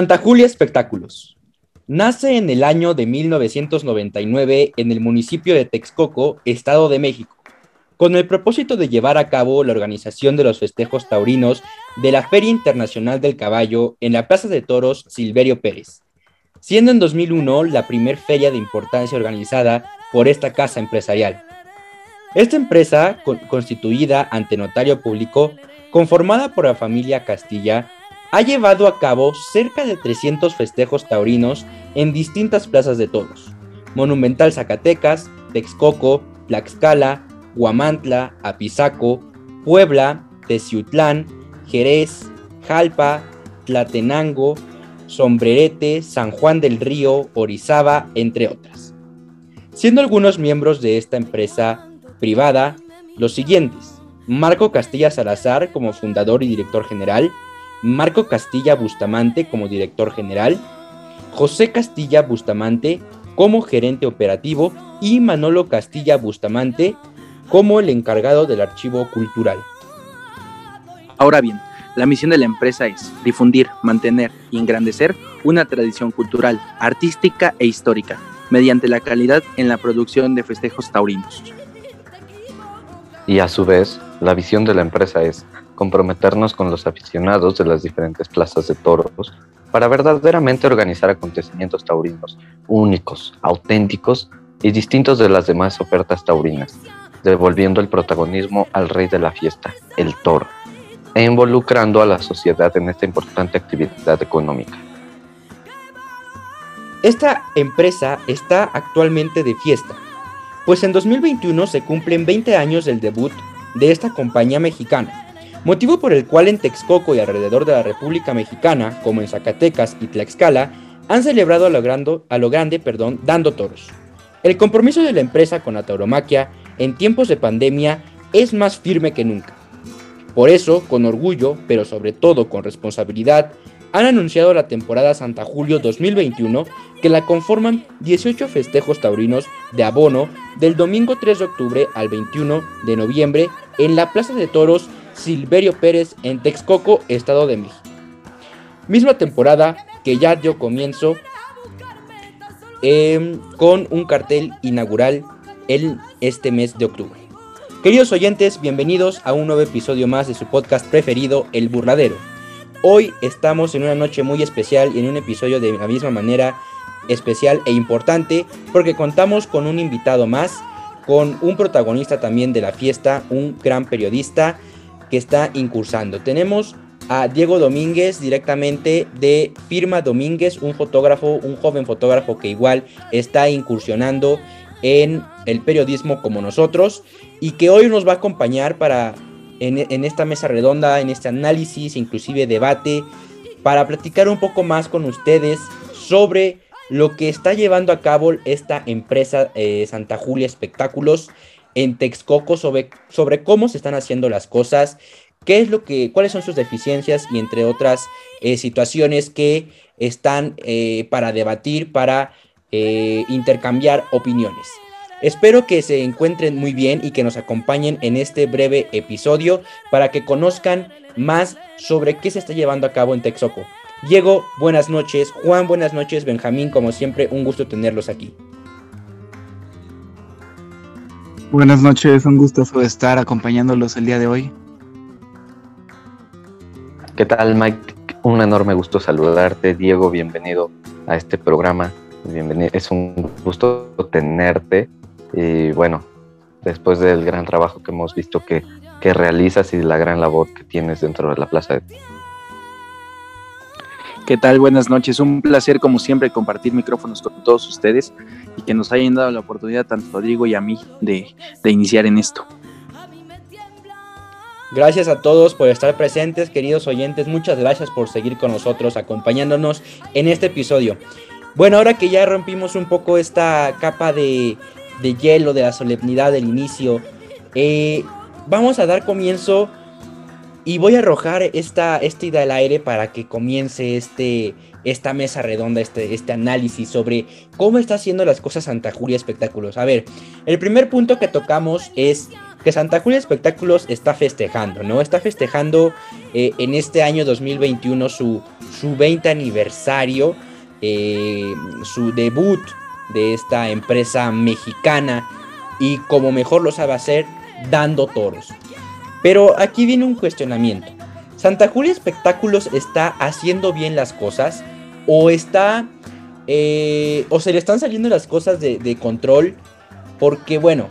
Santa Julia Espectáculos. Nace en el año de 1999 en el municipio de Texcoco, Estado de México, con el propósito de llevar a cabo la organización de los festejos taurinos de la Feria Internacional del Caballo en la Plaza de Toros Silverio Pérez, siendo en 2001 la primer feria de importancia organizada por esta casa empresarial. Esta empresa, constituida ante notario público, conformada por la familia Castilla, ha llevado a cabo cerca de 300 festejos taurinos en distintas plazas de toros. Monumental Zacatecas, Texcoco, Tlaxcala, Guamantla, Apizaco, Puebla, Teciutlán, Jerez, Jalpa, Tlatenango, Sombrerete, San Juan del Río, Orizaba, entre otras. Siendo algunos miembros de esta empresa privada los siguientes. Marco Castilla Salazar como fundador y director general, Marco Castilla Bustamante como director general, José Castilla Bustamante como gerente operativo y Manolo Castilla Bustamante como el encargado del archivo cultural. Ahora bien, la misión de la empresa es difundir, mantener y engrandecer una tradición cultural, artística e histórica, mediante la calidad en la producción de festejos taurinos. Y a su vez, la visión de la empresa es comprometernos con los aficionados de las diferentes plazas de toros para verdaderamente organizar acontecimientos taurinos únicos, auténticos y distintos de las demás ofertas taurinas, devolviendo el protagonismo al rey de la fiesta, el toro, e involucrando a la sociedad en esta importante actividad económica. Esta empresa está actualmente de fiesta, pues en 2021 se cumplen 20 años del debut de esta compañía mexicana, motivo por el cual en Texcoco y alrededor de la República Mexicana, como en Zacatecas y Tlaxcala, han celebrado a lo, grande, a lo grande perdón, dando toros. El compromiso de la empresa con la tauromaquia en tiempos de pandemia es más firme que nunca. Por eso, con orgullo, pero sobre todo con responsabilidad, han anunciado la temporada Santa Julio 2021 que la conforman 18 festejos taurinos de abono del domingo 3 de octubre al 21 de noviembre en la Plaza de Toros Silverio Pérez en Texcoco, Estado de México. Misma temporada que ya dio comienzo em, con un cartel inaugural en este mes de octubre. Queridos oyentes, bienvenidos a un nuevo episodio más de su podcast preferido, El Burladero. Hoy estamos en una noche muy especial y en un episodio de la misma manera especial e importante porque contamos con un invitado más, con un protagonista también de la fiesta, un gran periodista que está incursando. Tenemos a Diego Domínguez directamente de Firma Domínguez, un fotógrafo, un joven fotógrafo que igual está incursionando en el periodismo como nosotros y que hoy nos va a acompañar para en, esta mesa redonda, en este análisis, inclusive debate, para platicar un poco más con ustedes sobre lo que está llevando a cabo esta empresa eh, Santa Julia Espectáculos en Texcoco sobre, sobre cómo se están haciendo las cosas, qué es lo que, cuáles son sus deficiencias y entre otras eh, situaciones que están eh, para debatir, para intercambiar opiniones. Espero que se encuentren muy bien y que nos acompañen en este breve episodio para que conozcan más sobre qué se está llevando a cabo en Texcoco. Diego, buenas noches. Juan, buenas noches. Benjamín, como siempre, un gusto tenerlos aquí. Buenas noches, un gusto estar acompañándolos el día de hoy. ¿Qué tal, Mike? Un enorme gusto saludarte. Diego, bienvenido a este programa. Bienvenido. Es un gusto tenerte. Y bueno, después del gran trabajo que hemos visto que, que realizas y la gran labor que tienes dentro de la Plaza de ¿Qué tal? Buenas noches. Un placer, como siempre, compartir micrófonos con todos ustedes y que nos hayan dado la oportunidad, tanto Rodrigo y a mí, de, iniciar en esto. Gracias a todos por estar presentes, queridos oyentes. Muchas gracias por seguir con nosotros, acompañándonos en este episodio. Bueno, ahora que ya rompimos un poco esta capa de, hielo, de la solemnidad del inicio, eh, vamos a dar comienzo Y voy a arrojar esta, esta idea al aire para que comience este, esta mesa redonda, este, este análisis sobre cómo está haciendo las cosas Santa Julia Espectáculos. A ver, el primer punto que tocamos es que Santa Julia Espectáculos está festejando, ¿no? Está festejando eh, en este año 2021 su, su 20 aniversario, eh, su debut de esta empresa mexicana y como mejor lo sabe hacer, dando toros. Pero aquí viene un cuestionamiento. Santa Julia Espectáculos está haciendo bien las cosas o está eh, o se le están saliendo las cosas de, control porque bueno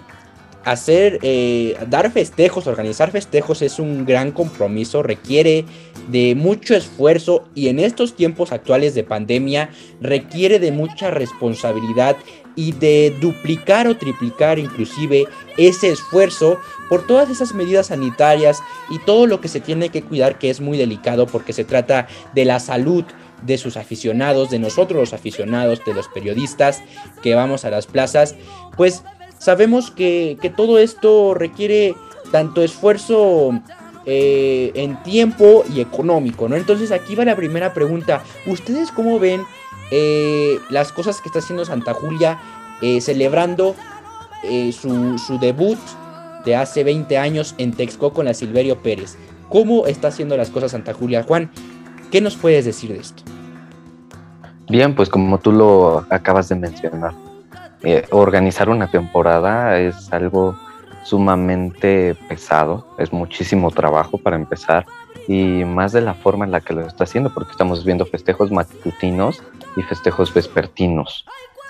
hacer eh, dar festejos organizar festejos es un gran compromiso requiere de mucho esfuerzo y en estos tiempos actuales de pandemia requiere de mucha responsabilidad y de duplicar o triplicar inclusive ese esfuerzo por todas esas medidas sanitarias y todo lo que se tiene que cuidar que es muy delicado porque se trata de la salud de sus aficionados, de nosotros los aficionados, de los periodistas que vamos a las plazas, pues sabemos que, todo esto requiere tanto esfuerzo eh, en tiempo y económico, ¿no? Entonces aquí va la primera pregunta. ¿Ustedes cómo ven eh, las cosas que está haciendo Santa Julia eh, celebrando eh, su, debut de hace 20 años en Texcoco con la Silverio Pérez. ¿Cómo está haciendo las cosas Santa Julia? Juan, ¿qué nos puedes decir de esto? Bien, pues como tú lo acabas de mencionar, organizar una temporada es algo sumamente pesado, es muchísimo trabajo para empezar y más de la forma en la que lo está haciendo, porque estamos viendo festejos matutinos y festejos vespertinos.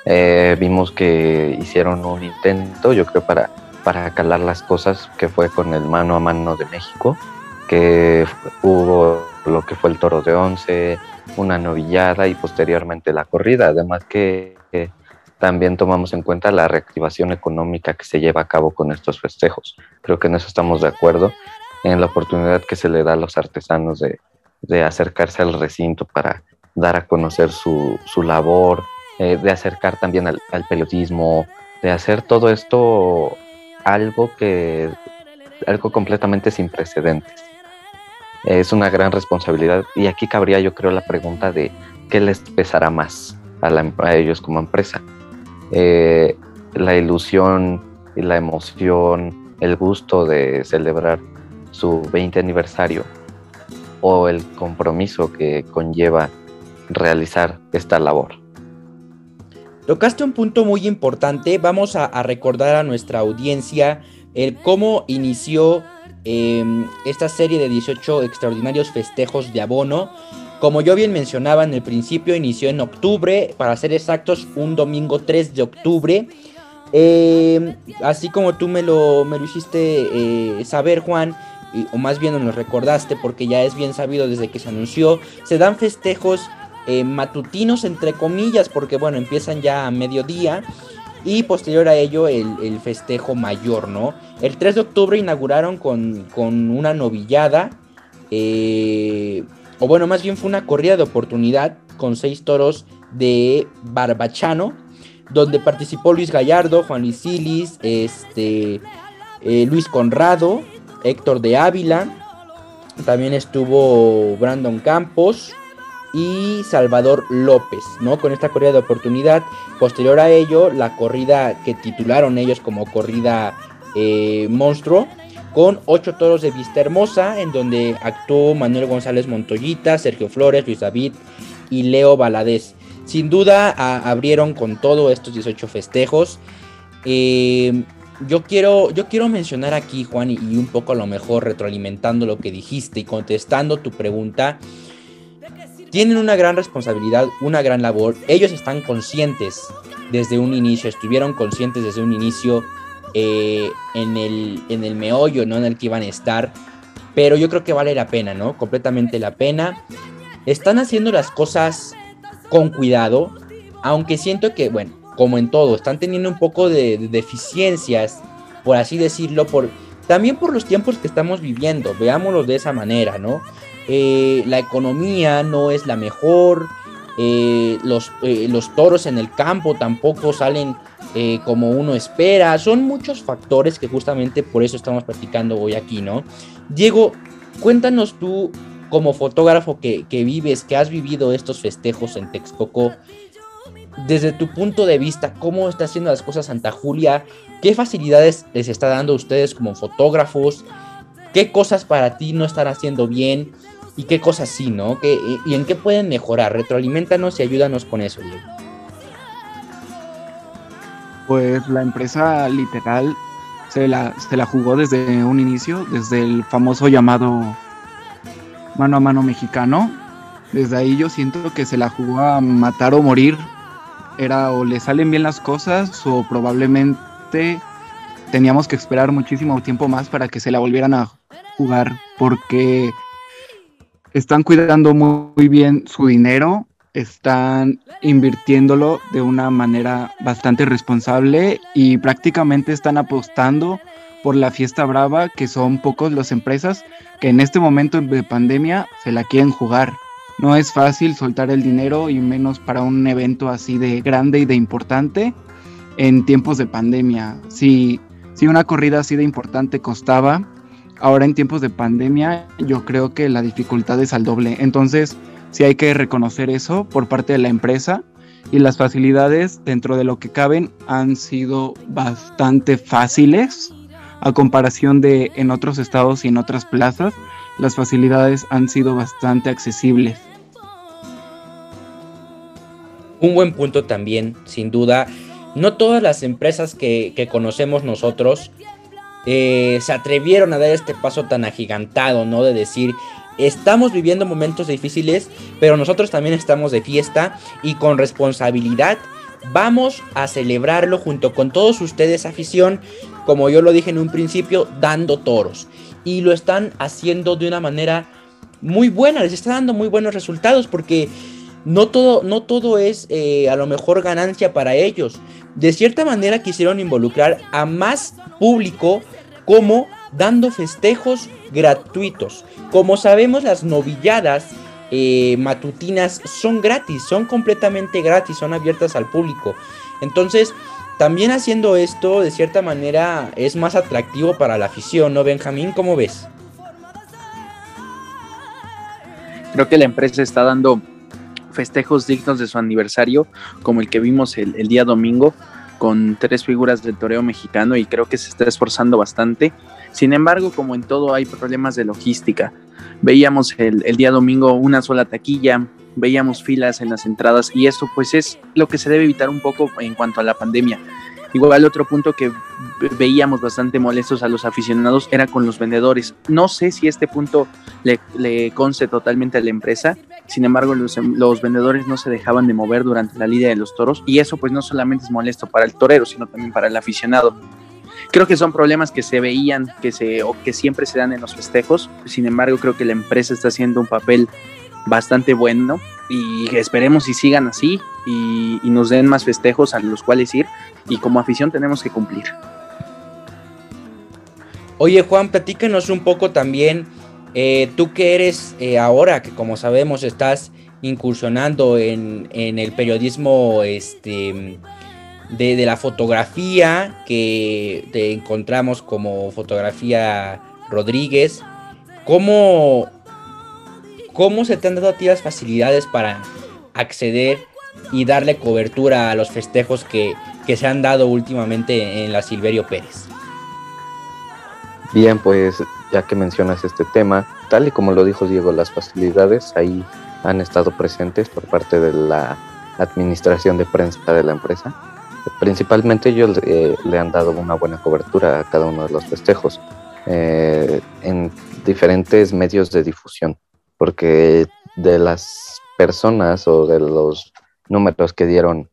Eh, vimos que hicieron un intento, yo creo, para, para calar las cosas, que fue con el mano a mano de México, que hubo lo que fue el toro de once, una novillada y posteriormente la corrida. Además que también tomamos en cuenta la reactivación económica que se lleva a cabo con estos festejos. Creo que en eso estamos de acuerdo, en la oportunidad que se le da a los artesanos de, de acercarse al recinto para dar a conocer su, su labor, eh, de acercar también al, periodismo, de hacer todo esto algo que algo completamente sin precedentes. Es una gran responsabilidad y aquí cabría yo creo la pregunta de qué les pesará más a ellos como empresa. Eh, la ilusión y la emoción, el gusto de celebrar su 20 aniversario o el compromiso que conlleva realizar esta labor. Tocaste un punto muy importante, vamos a, recordar a nuestra audiencia el cómo inició em, esta serie de 18 extraordinarios festejos de abono. Como yo bien mencionaba en el principio, inició en octubre, para ser exactos, un domingo 3 de octubre. Em, así como tú me lo, me lo hiciste eh, saber, Juan, o más bien nos recordaste porque ya es bien sabido desde que se anunció, se dan festejos eh, matutinos entre comillas, porque bueno, empiezan ya a mediodía. Y posterior a ello el, festejo mayor, ¿no? El 3 de octubre inauguraron con, una novillada. Eh, o bueno, más bien fue una corrida de oportunidad con seis toros de Barbachano, donde participó Luis Gallardo, Juan Luis Silis, este, eh, Luis Conrado, Héctor de Ávila, también estuvo Brandon Campos, y Salvador López, ¿no? Con esta corrida de oportunidad. Posterior a ello, la corrida que titularon ellos como corrida eh, monstruo, con ocho toros de vista hermosa, en donde actuó Manuel González Montoyita, Sergio Flores, Luis David y Leo Valadez. Sin duda abrieron con todo estos 18 festejos. Eh, yo quiero, yo quiero mencionar aquí, Juan, y un poco a lo mejor retroalimentando lo que dijiste y contestando tu pregunta tienen una gran responsabilidad, una gran labor. Ellos están conscientes desde un inicio, estuvieron conscientes desde un inicio eh, en, el, en el meollo, ¿no? En el que iban a estar. Pero yo creo que vale la pena, ¿no? Completamente la pena. Están haciendo las cosas con cuidado, aunque siento que, bueno, como en todo, están teniendo un poco de, de deficiencias, por así decirlo, por, también por los tiempos que estamos viviendo, veámoslo de esa manera, ¿no? Eh, la economía no es la mejor, eh, los, eh, los, toros en el campo tampoco salen como uno espera, son muchos factores que justamente por eso estamos platicando hoy aquí, ¿no? Diego, cuéntanos tú, como fotógrafo que, que vives, que has vivido estos festejos en Texcoco, desde tu punto de vista, ¿cómo está haciendo las cosas Santa Julia? ¿Qué facilidades les está dando a ustedes como fotógrafos? ¿Qué cosas para ti no están haciendo bien? ¿Y qué cosas sí, no? ¿Y en qué pueden mejorar? Retroalimentanos y ayúdanos con eso, Diego. Pues la empresa literal se la, se la jugó desde un inicio, desde el famoso llamado mano a mano mexicano. Desde ahí yo siento que se la jugó a matar o morir era o le salen bien las cosas o probablemente teníamos que esperar muchísimo tiempo más para que se la volvieran a jugar porque están cuidando muy bien su dinero, están invirtiéndolo de una manera bastante responsable y prácticamente están apostando por la fiesta brava, que son pocos las empresas que en este momento de pandemia se la quieren jugar. No es fácil soltar el dinero y menos para un evento así de grande y de importante en tiempos de pandemia. Si, si una corrida así de importante costaba, ahora en tiempos de pandemia yo creo que la dificultad es al doble. Entonces, sí hay que reconocer eso por parte de la empresa y las facilidades dentro de lo que caben han sido bastante fáciles a comparación de en otros estados y en otras plazas. Las facilidades han sido bastante accesibles. Un buen punto también, sin duda. No todas las empresas que, conocemos nosotros eh, se atrevieron a dar este paso tan agigantado, ¿no? De decir, estamos viviendo momentos difíciles, pero nosotros también estamos de fiesta y con responsabilidad vamos a celebrarlo junto con todos ustedes, afición, como yo lo dije en un principio, dando toros. Y lo están haciendo de una manera muy buena, les está dando muy buenos resultados porque no todo, no todo es eh, a lo mejor ganancia para ellos. De cierta manera quisieron involucrar a más público como dando festejos gratuitos. Como sabemos, las novilladas eh, matutinas son gratis, son completamente gratis, son abiertas al público. Entonces, también haciendo esto, de cierta manera, es más atractivo para la afición, ¿no, Benjamín? ¿Cómo ves? Creo que la empresa está dando festejos dignos de su aniversario, como el que vimos el, día domingo, con tres figuras del toreo mexicano y creo que se está esforzando bastante. Sin embargo, como en todo hay problemas de logística. Veíamos el, el, día domingo una sola taquilla, veíamos filas en las entradas y eso pues es lo que se debe evitar un poco en cuanto a la pandemia. Igual otro punto que veíamos bastante molestos a los aficionados era con los vendedores. No sé si este punto le, le conste totalmente a la empresa, sin embargo los, los, vendedores no se dejaban de mover durante la lidia de los toros y eso pues no solamente es molesto para el torero, sino también para el aficionado. Creo que son problemas que se veían, que, se, o que siempre se dan en los festejos, sin embargo creo que la empresa está haciendo un papel bastante bueno y esperemos y sigan así y, nos den más festejos a los cuales ir y como afición tenemos que cumplir. Oye Juan, platícanos un poco también, eh, tú que eres eh, ahora, que como sabemos estás incursionando en, el periodismo este, de, de, la fotografía, que te encontramos como fotografía Rodríguez, ¿cómo, ¿Cómo se te han dado a ti las facilidades para acceder y darle cobertura a los festejos que, se han dado últimamente en la Silverio Pérez? Bien, pues ya que mencionas este tema, tal y como lo dijo Diego, las facilidades ahí han estado presentes por parte de la administración de prensa de la empresa. Principalmente ellos eh, le han dado una buena cobertura a cada uno de los festejos eh, en diferentes medios de difusión porque de las personas o de los números que dieron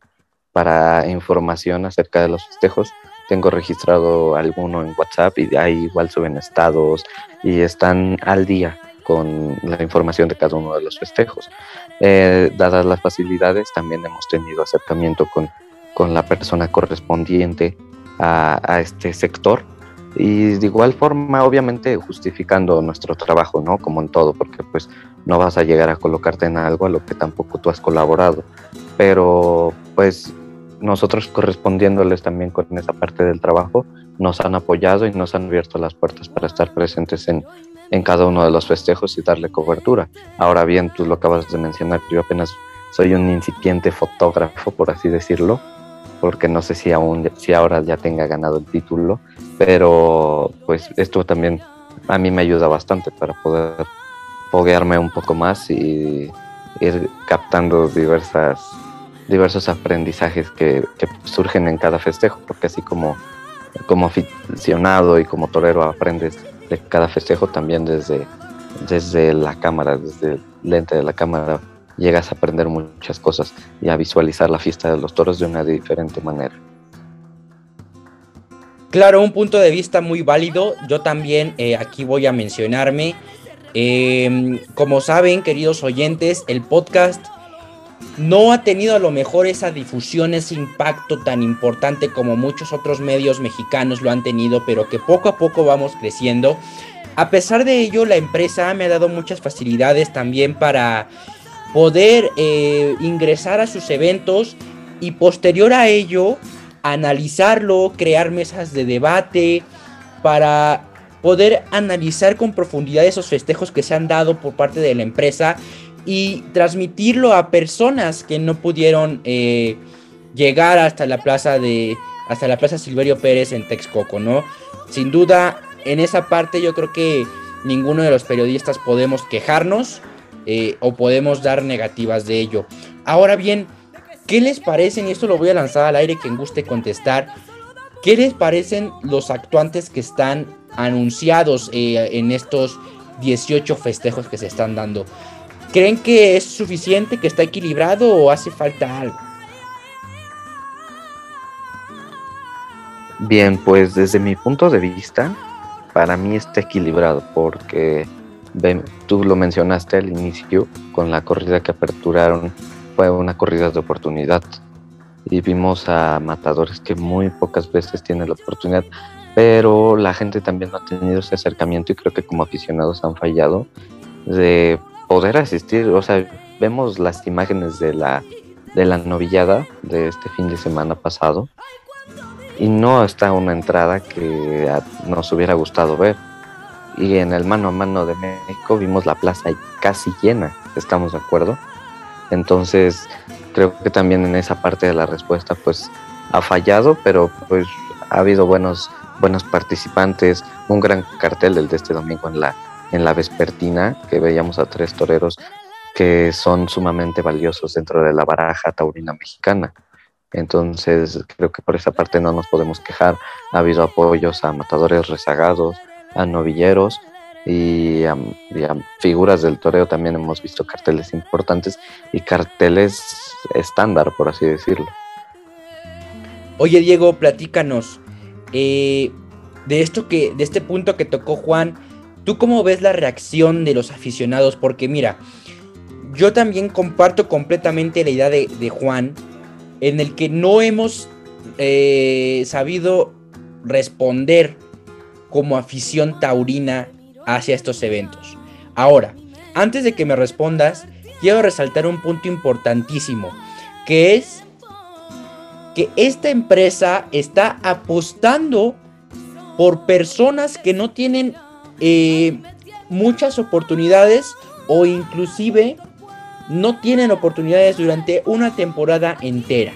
para información acerca de los festejos, tengo registrado alguno en WhatsApp y ahí igual suben estados y están al día con la información de cada uno de los festejos. Eh, dadas las facilidades, también hemos tenido acercamiento con, con la persona correspondiente a, a este sector y de igual forma obviamente justificando nuestro trabajo, ¿no? Como en todo, porque pues no vas a llegar a colocarte en algo a lo que tampoco tú has colaborado, pero pues nosotros correspondiéndoles también con esa parte del trabajo, nos han apoyado y nos han abierto las puertas para estar presentes en, en cada uno de los festejos y darle cobertura. Ahora bien, tú lo acabas de mencionar, yo apenas soy un incipiente fotógrafo, por así decirlo, porque no sé si aún si ahora ya tenga ganado el título, pero pues esto también a mí me ayuda bastante para poder foguearme un poco más y ir captando diversas diversos aprendizajes que, surgen en cada festejo, porque así como como aficionado y como torero aprendes de cada festejo también desde, desde la cámara, desde el lente de la cámara, llegas a aprender muchas cosas y a visualizar la fiesta de los toros de una diferente manera. Claro, un punto de vista muy válido. Yo también eh, aquí voy a mencionarme. Em, como saben, queridos oyentes, el podcast no ha tenido a lo mejor esa difusión, ese impacto tan importante como muchos otros medios mexicanos lo han tenido, pero que poco a poco vamos creciendo. A pesar de ello, la empresa me ha dado muchas facilidades también para poder eh, ingresar a sus eventos y posterior a ello analizarlo, crear mesas de debate para poder analizar con profundidad esos festejos que se han dado por parte de la empresa y transmitirlo a personas que no pudieron eh, llegar hasta la plaza de hasta la plaza Silverio Pérez en Texcoco, ¿no? Sin duda, en esa parte yo creo que ninguno de los periodistas podemos quejarnos eh, o podemos dar negativas de ello. Ahora bien, ¿qué les parecen? Y esto lo voy a lanzar al aire, quien guste contestar. ¿Qué les parecen los actuantes que están anunciados eh, en estos 18 festejos que se están dando? ¿Creen que es suficiente, que está equilibrado o hace falta algo? Bien, pues desde mi punto de vista, para mí está equilibrado porque tú lo mencionaste al inicio, con la corrida que aperturaron, fue una corrida de oportunidad. Y vimos a matadores que muy pocas veces tienen la oportunidad, pero la gente también no ha tenido ese acercamiento y creo que como aficionados han fallado de poder asistir, o sea, vemos las imágenes de la, de la novillada de este fin de semana pasado y no está una entrada que nos hubiera gustado ver. Y en el mano a mano de México vimos la plaza casi llena, ¿estamos de acuerdo? Entonces, creo que también en esa parte de la respuesta pues ha fallado, pero pues ha habido buenos buenos participantes, un gran cartel el de este domingo en la en la vespertina, que veíamos a tres toreros que son sumamente valiosos dentro de la baraja taurina mexicana. Entonces, creo que por esa parte no nos podemos quejar. Ha habido apoyos a matadores rezagados, a novilleros y a, figuras del toreo. También hemos visto carteles importantes y carteles estándar, por así decirlo. Oye, Diego, platícanos eh, de esto que, de este punto que tocó Juan ¿Tú cómo ves la reacción de los aficionados? Porque mira, yo también comparto completamente la idea de, Juan, en el que no hemos eh, sabido responder como afición taurina hacia estos eventos. Ahora, antes de que me respondas, quiero resaltar un punto importantísimo, que es que esta empresa está apostando por personas que no tienen eh, muchas oportunidades o inclusive no tienen oportunidades durante una temporada entera.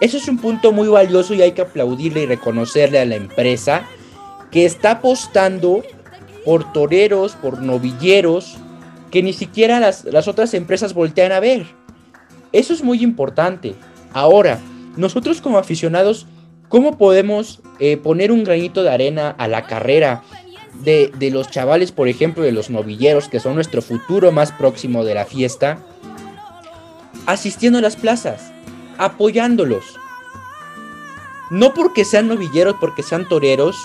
Eso es un punto muy valioso y hay que aplaudirle y reconocerle a la empresa que está apostando por toreros, por novilleros, que ni siquiera las, otras empresas voltean a ver. Eso es muy importante. Ahora, nosotros como aficionados, ¿cómo podemos eh, poner un granito de arena a la carrera de, los chavales, por ejemplo, de los novilleros, que son nuestro futuro más próximo de la fiesta, asistiendo a las plazas, apoyándolos. No porque sean novilleros, porque sean toreros.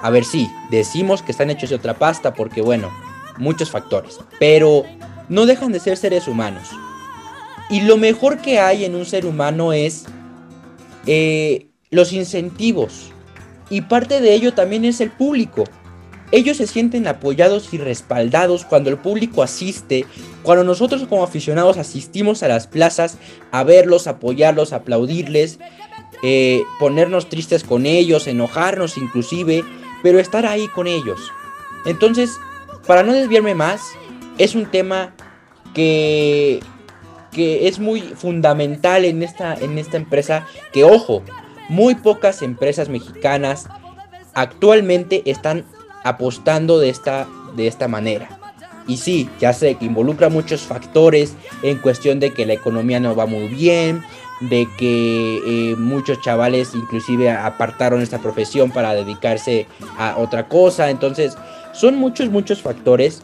A ver, sí, decimos que están hechos de otra pasta porque, bueno, muchos factores. Pero no dejan de ser seres humanos. Y lo mejor que hay en un ser humano es eh, los incentivos. Y parte de ello también es el público. Ellos se sienten apoyados y respaldados cuando el público asiste, cuando nosotros como aficionados asistimos a las plazas a verlos, apoyarlos, aplaudirles, eh, ponernos tristes con ellos, enojarnos inclusive, pero estar ahí con ellos. Entonces, para no desviarme más, es un tema que, que es muy fundamental en esta, en esta empresa, que ojo, muy pocas empresas mexicanas actualmente están apostando de esta, de esta manera. Y sí, ya sé que involucra muchos factores en cuestión de que la economía no va muy bien, de que eh, muchos chavales inclusive apartaron esta profesión para dedicarse a otra cosa. Entonces, son muchos, muchos factores.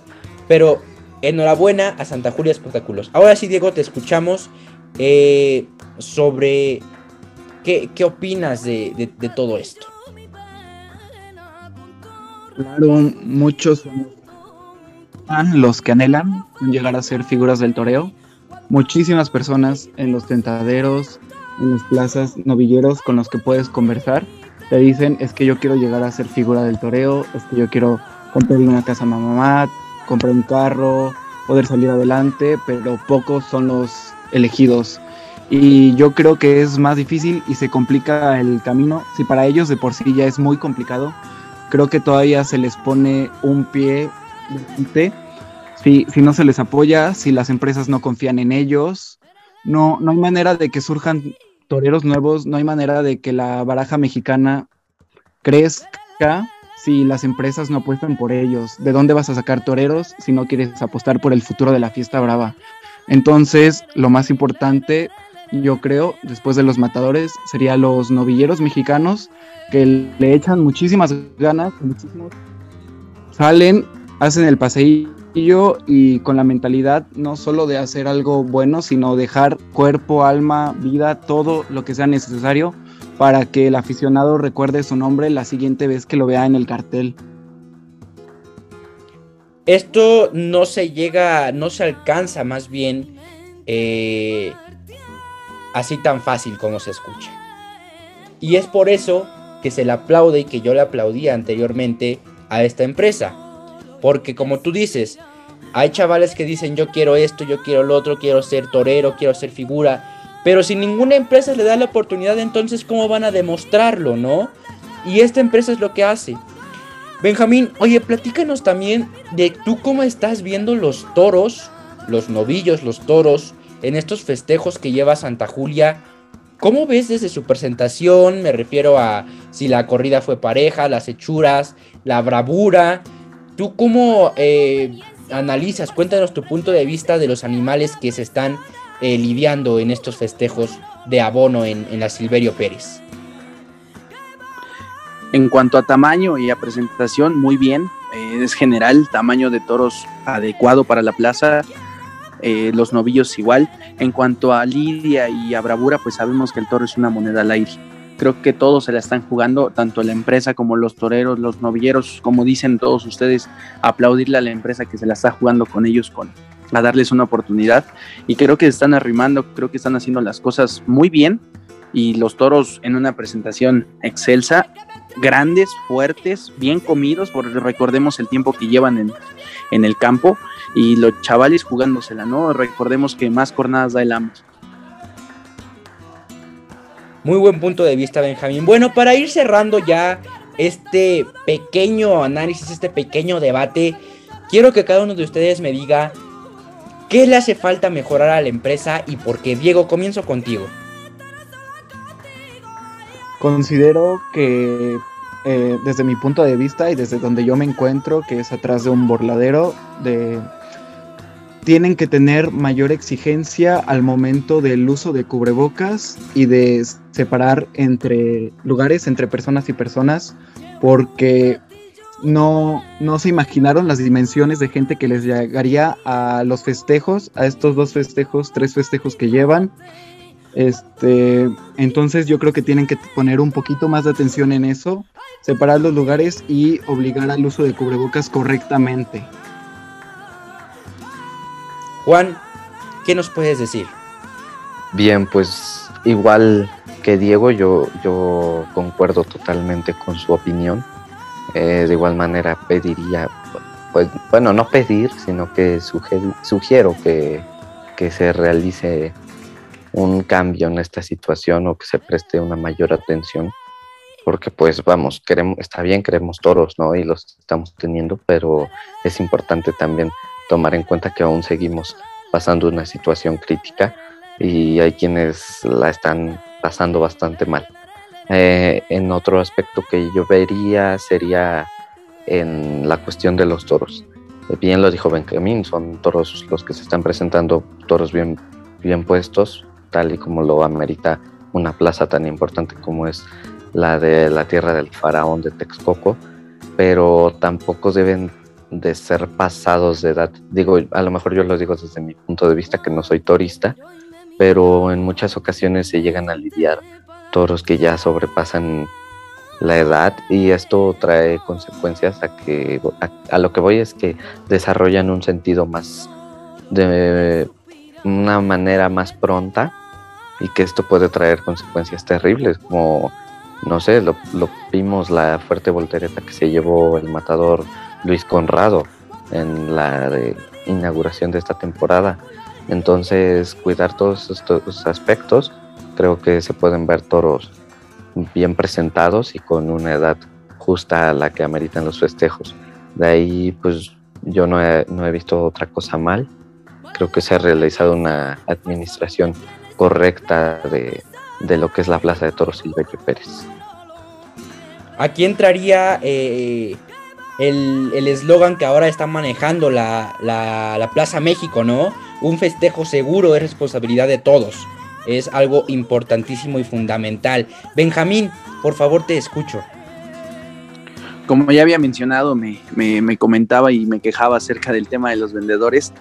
Pero enhorabuena a Santa Julia Espectáculos. Ahora sí, Diego, te escuchamos eh, sobre qué, opinas de, de todo esto. Claro, muchos los que anhelan llegar a ser figuras del toreo. Muchísimas personas en los tentaderos, en las plazas, novilleros con los que puedes conversar, te dicen es que yo quiero llegar a ser figura del toreo, es que yo quiero comprarle una casa mamá, comprar un carro, poder salir adelante, pero pocos son los elegidos. Y yo creo que es más difícil y se complica el camino. Si para ellos de por sí ya es muy complicado, creo que todavía se les pone un pie si, no se les apoya, si las empresas no confían en ellos, no, no hay manera de que surjan toreros nuevos, no hay manera de que la baraja mexicana crezca si las empresas no apuestan por ellos. ¿De dónde vas a sacar toreros si no quieres apostar por el futuro de la fiesta brava? Entonces, lo más importante, yo creo, después de los matadores, sería los novilleros mexicanos que le echan muchísimas ganas, muchísimos, salen hacen el paseillo y con la mentalidad no solo de hacer algo bueno, sino dejar cuerpo, alma, vida, todo lo que sea necesario para que el aficionado recuerde su nombre la siguiente vez que lo vea en el cartel. Esto no se llega, no se alcanza más bien eh, así tan fácil como se escucha. Y es por eso que se le aplaude y que yo le aplaudía anteriormente a esta empresa porque como tú dices, hay chavales que dicen yo quiero esto, yo quiero lo otro, quiero ser torero, quiero ser figura. Pero si ninguna empresa le da la oportunidad, entonces ¿cómo van a demostrarlo, no? Y esta empresa es lo que hace. Benjamín, oye, platícanos también de tú cómo estás viendo los toros, los novillos, los toros, en estos festejos que lleva Santa Julia. ¿Cómo ves desde su presentación? Me refiero a si la corrida fue pareja, las hechuras, la bravura, ¿Tú cómo eh, analizas? Cuéntanos tu punto de vista de los animales que se están eh, lidiando en estos festejos de abono en, la Silverio Pérez. En cuanto a tamaño y a presentación, muy bien. Eh, es general, tamaño de toros adecuado para la plaza. los novillos igual. En cuanto a lidia y a bravura, pues sabemos que el toro es una moneda al aire Creo que todos se la están jugando, tanto la empresa como los toreros, los novilleros, como dicen todos ustedes, aplaudirle a la empresa que se la está jugando con ellos, con, a darles una oportunidad. Y creo que están arrimando, creo que están haciendo las cosas muy bien. Y los toros en una presentación excelsa, grandes, fuertes, bien comidos, porque recordemos el tiempo que llevan en, en el campo y los chavales jugándosela, ¿no? Recordemos que más cornadas da el amo. Muy buen punto de vista, Benjamín. Bueno, para ir cerrando ya este pequeño análisis, este pequeño debate, quiero que cada uno de ustedes me diga qué le hace falta mejorar a la empresa y por qué. Diego, comienzo contigo. Considero que eh, desde mi punto de vista y desde donde yo me encuentro, que es atrás de un borladero, de tienen que tener mayor exigencia al momento del uso de cubrebocas y de separar entre lugares, entre personas y personas, porque no, no se imaginaron las dimensiones de gente que les llegaría a los festejos, a estos dos festejos, tres festejos que llevan. Este, entonces yo creo que tienen que poner un poquito más de atención en eso, separar los lugares y obligar al uso de cubrebocas correctamente. Juan, ¿qué nos puedes decir? Bien, pues igual que Diego, yo, yo concuerdo totalmente con su opinión. Eh, de igual manera pediría, pues bueno, no pedir, sino que sugiero que, que se realice un cambio en esta situación o que se preste una mayor atención porque pues vamos, queremos, está bien, queremos toros, ¿no? Y los estamos teniendo, pero es importante también tomar en cuenta que aún seguimos pasando una situación crítica y hay quienes la están pasando bastante mal. Eh, en otro aspecto que yo vería sería en la cuestión de los toros. Bien lo dijo Benjamín, son toros los que se están presentando, toros bien, bien puestos, tal y como lo amerita una plaza tan importante como es la de la tierra del faraón de Texcoco, pero tampoco deben de ser pasados de edad. Digo, a lo mejor yo lo digo desde mi punto de vista que no soy torista, pero en muchas ocasiones se llegan a lidiar toros que ya sobrepasan la edad y esto trae consecuencias a que a, lo que voy es que desarrollan un sentido más de una manera más pronta y que esto puede traer consecuencias terribles como no sé lo, lo vimos la fuerte voltereta que se llevó el matador Luis Conrado en la inauguración de esta temporada entonces cuidar todos estos aspectos creo que se pueden ver toros bien presentados y con una edad justa a la que ameritan los festejos. De ahí, pues yo no he, visto otra cosa mal. Creo que se ha realizado una administración correcta de, de lo que es la Plaza de Toros Silverio Pérez. Aquí entraría eh, el eslogan que ahora está manejando la, la, la Plaza México, ¿no? Un festejo seguro es responsabilidad de todos es algo importantísimo y fundamental. Benjamín, por favor te escucho. Como ya había mencionado, me, me, comentaba y me quejaba acerca del tema de los vendedores.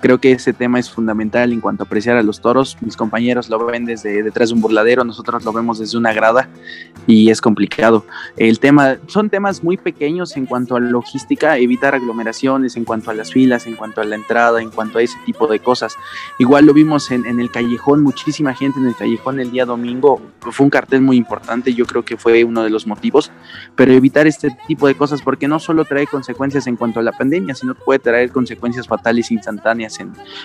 Creo que ese tema es fundamental en cuanto a apreciar a los toros. Mis compañeros lo ven desde detrás de un burladero, nosotros lo vemos desde una grada y es complicado. El tema, son temas muy pequeños en cuanto a logística, evitar aglomeraciones, en cuanto a las filas, en cuanto a la entrada, en cuanto a ese tipo de cosas. Igual lo vimos en, en el callejón, muchísima gente en el callejón el día domingo. Fue un cartel muy importante, yo creo que fue uno de los motivos, pero evitar este tipo de cosas porque no solo trae consecuencias en cuanto a la pandemia, sino puede traer consecuencias fatales instantáneas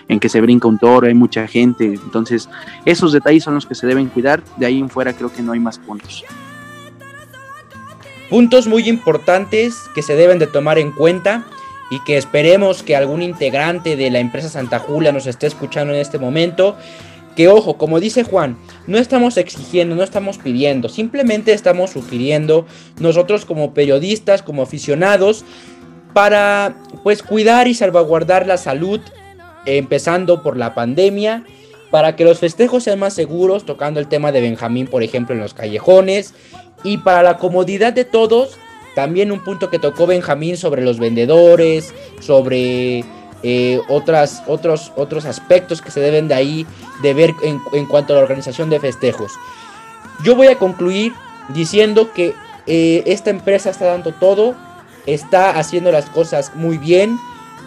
en, que se brinca un toro, hay mucha gente. Entonces, esos detalles son los que se deben cuidar. De ahí en fuera creo que no hay más puntos. Puntos muy importantes que se deben de tomar en cuenta y que esperemos que algún integrante de la empresa Santa Julia nos esté escuchando en este momento. Que ojo, como dice Juan, no estamos exigiendo, no estamos pidiendo, simplemente estamos sugiriendo nosotros como periodistas, como aficionados, para pues cuidar y salvaguardar la salud empezando por la pandemia, para que los festejos sean más seguros, tocando el tema de Benjamín, por ejemplo, en los callejones, y para la comodidad de todos, también un punto que tocó Benjamín sobre los vendedores, sobre eh, otras, otros, otros aspectos que se deben de ahí de ver en, cuanto a la organización de festejos. Yo voy a concluir diciendo que eh, esta empresa está dando todo, está haciendo las cosas muy bien,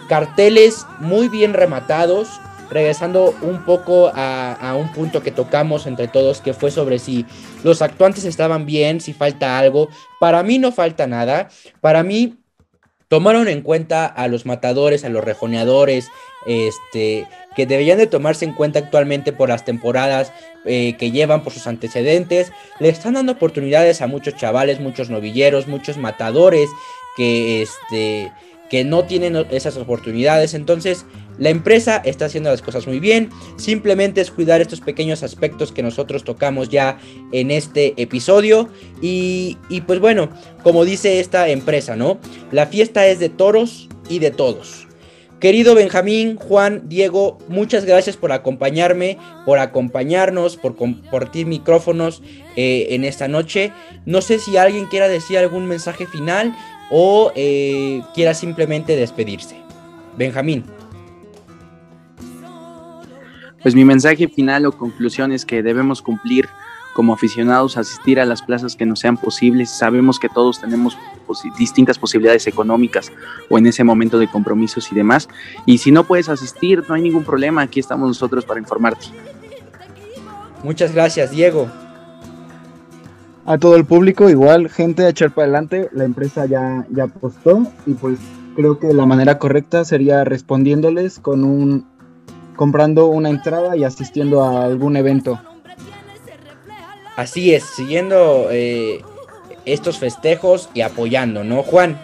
carteles muy bien rematados, regresando un poco a, un punto que tocamos entre todos, que fue sobre si los actuantes estaban bien, si falta algo. Para mí no falta nada. Para mí tomaron en cuenta a los matadores, a los rejoneadores, este, que deberían de tomarse en cuenta actualmente por las temporadas eh, que llevan, por sus antecedentes. Le están dando oportunidades a muchos chavales, muchos novilleros, muchos matadores que este que no tienen esas oportunidades. Entonces, la empresa está haciendo las cosas muy bien. Simplemente es cuidar estos pequeños aspectos que nosotros tocamos ya en este episodio. Y, y, pues bueno, como dice esta empresa, ¿no? La fiesta es de toros y de todos. Querido Benjamín, Juan, Diego, muchas gracias por acompañarme, por acompañarnos, por compartir micrófonos eh, en esta noche. No sé si alguien quiera decir algún mensaje final o eh, quiera simplemente despedirse. Benjamín. Pues mi mensaje final o conclusión es que debemos cumplir como aficionados, asistir a las plazas que nos sean posibles. Sabemos que todos tenemos distintas posibilidades económicas o en ese momento de compromisos y demás. Y si no puedes asistir, no hay ningún problema. Aquí estamos nosotros para informarte. Muchas gracias, Diego a todo el público, igual, gente a echar para adelante, la empresa ya, ya apostó y pues creo que la manera correcta sería respondiéndoles con un comprando una entrada y asistiendo a algún evento. Así es, siguiendo eh, estos festejos y apoyando, ¿no, Juan?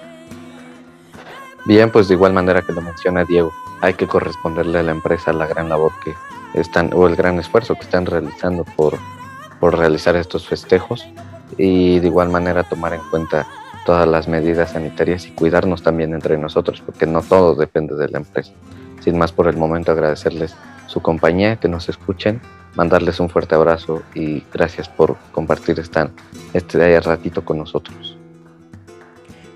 Bien, pues de igual manera que lo menciona Diego, hay que corresponderle a la empresa la gran labor que están, o el gran esfuerzo que están realizando por, por realizar estos festejos y de igual manera tomar en cuenta todas las medidas sanitarias y cuidarnos también entre nosotros, porque no todo depende de la empresa. Sin más por el momento agradecerles su compañía, que nos escuchen, mandarles un fuerte abrazo y gracias por compartir esta, este ratito con nosotros.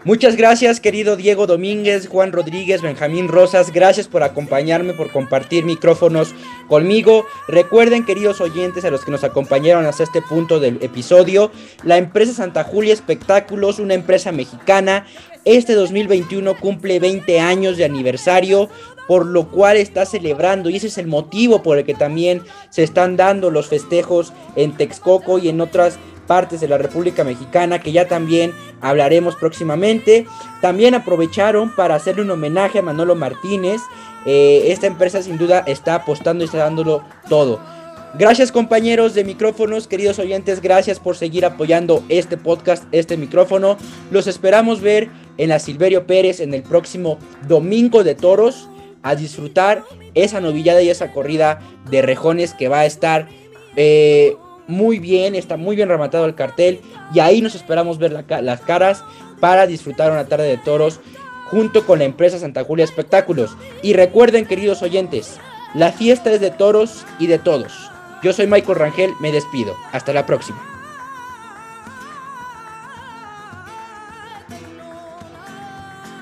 Muchas gracias, querido Diego Domínguez, Juan Rodríguez, Benjamín Rosas. Gracias por acompañarme, por compartir micrófonos conmigo. Recuerden, queridos oyentes, a los que nos acompañaron hasta este punto del episodio, la empresa Santa Julia Espectáculos, una empresa mexicana, este 2021 cumple 20 años de aniversario, por lo cual está celebrando y ese es el motivo por el que también se están dando los festejos en Texcoco y en otras partes de la República Mexicana que ya también hablaremos próximamente. También aprovecharon para hacerle un homenaje a Manolo Martínez. Eh, esta empresa sin duda está apostando y está dándolo todo. Gracias compañeros de micrófonos, queridos oyentes, gracias por seguir apoyando este podcast, este micrófono. Los esperamos ver en la Silverio Pérez en el próximo Domingo de Toros a disfrutar esa novillada y esa corrida de rejones que va a estar eh, muy bien, está muy bien rematado el cartel y ahí nos esperamos ver las caras para disfrutar una tarde de toros junto con la empresa Santa Julia Espectáculos. Y recuerden, queridos oyentes, la fiesta es de toros y de todos. Yo soy Michael Rangel, me despido. Hasta la próxima.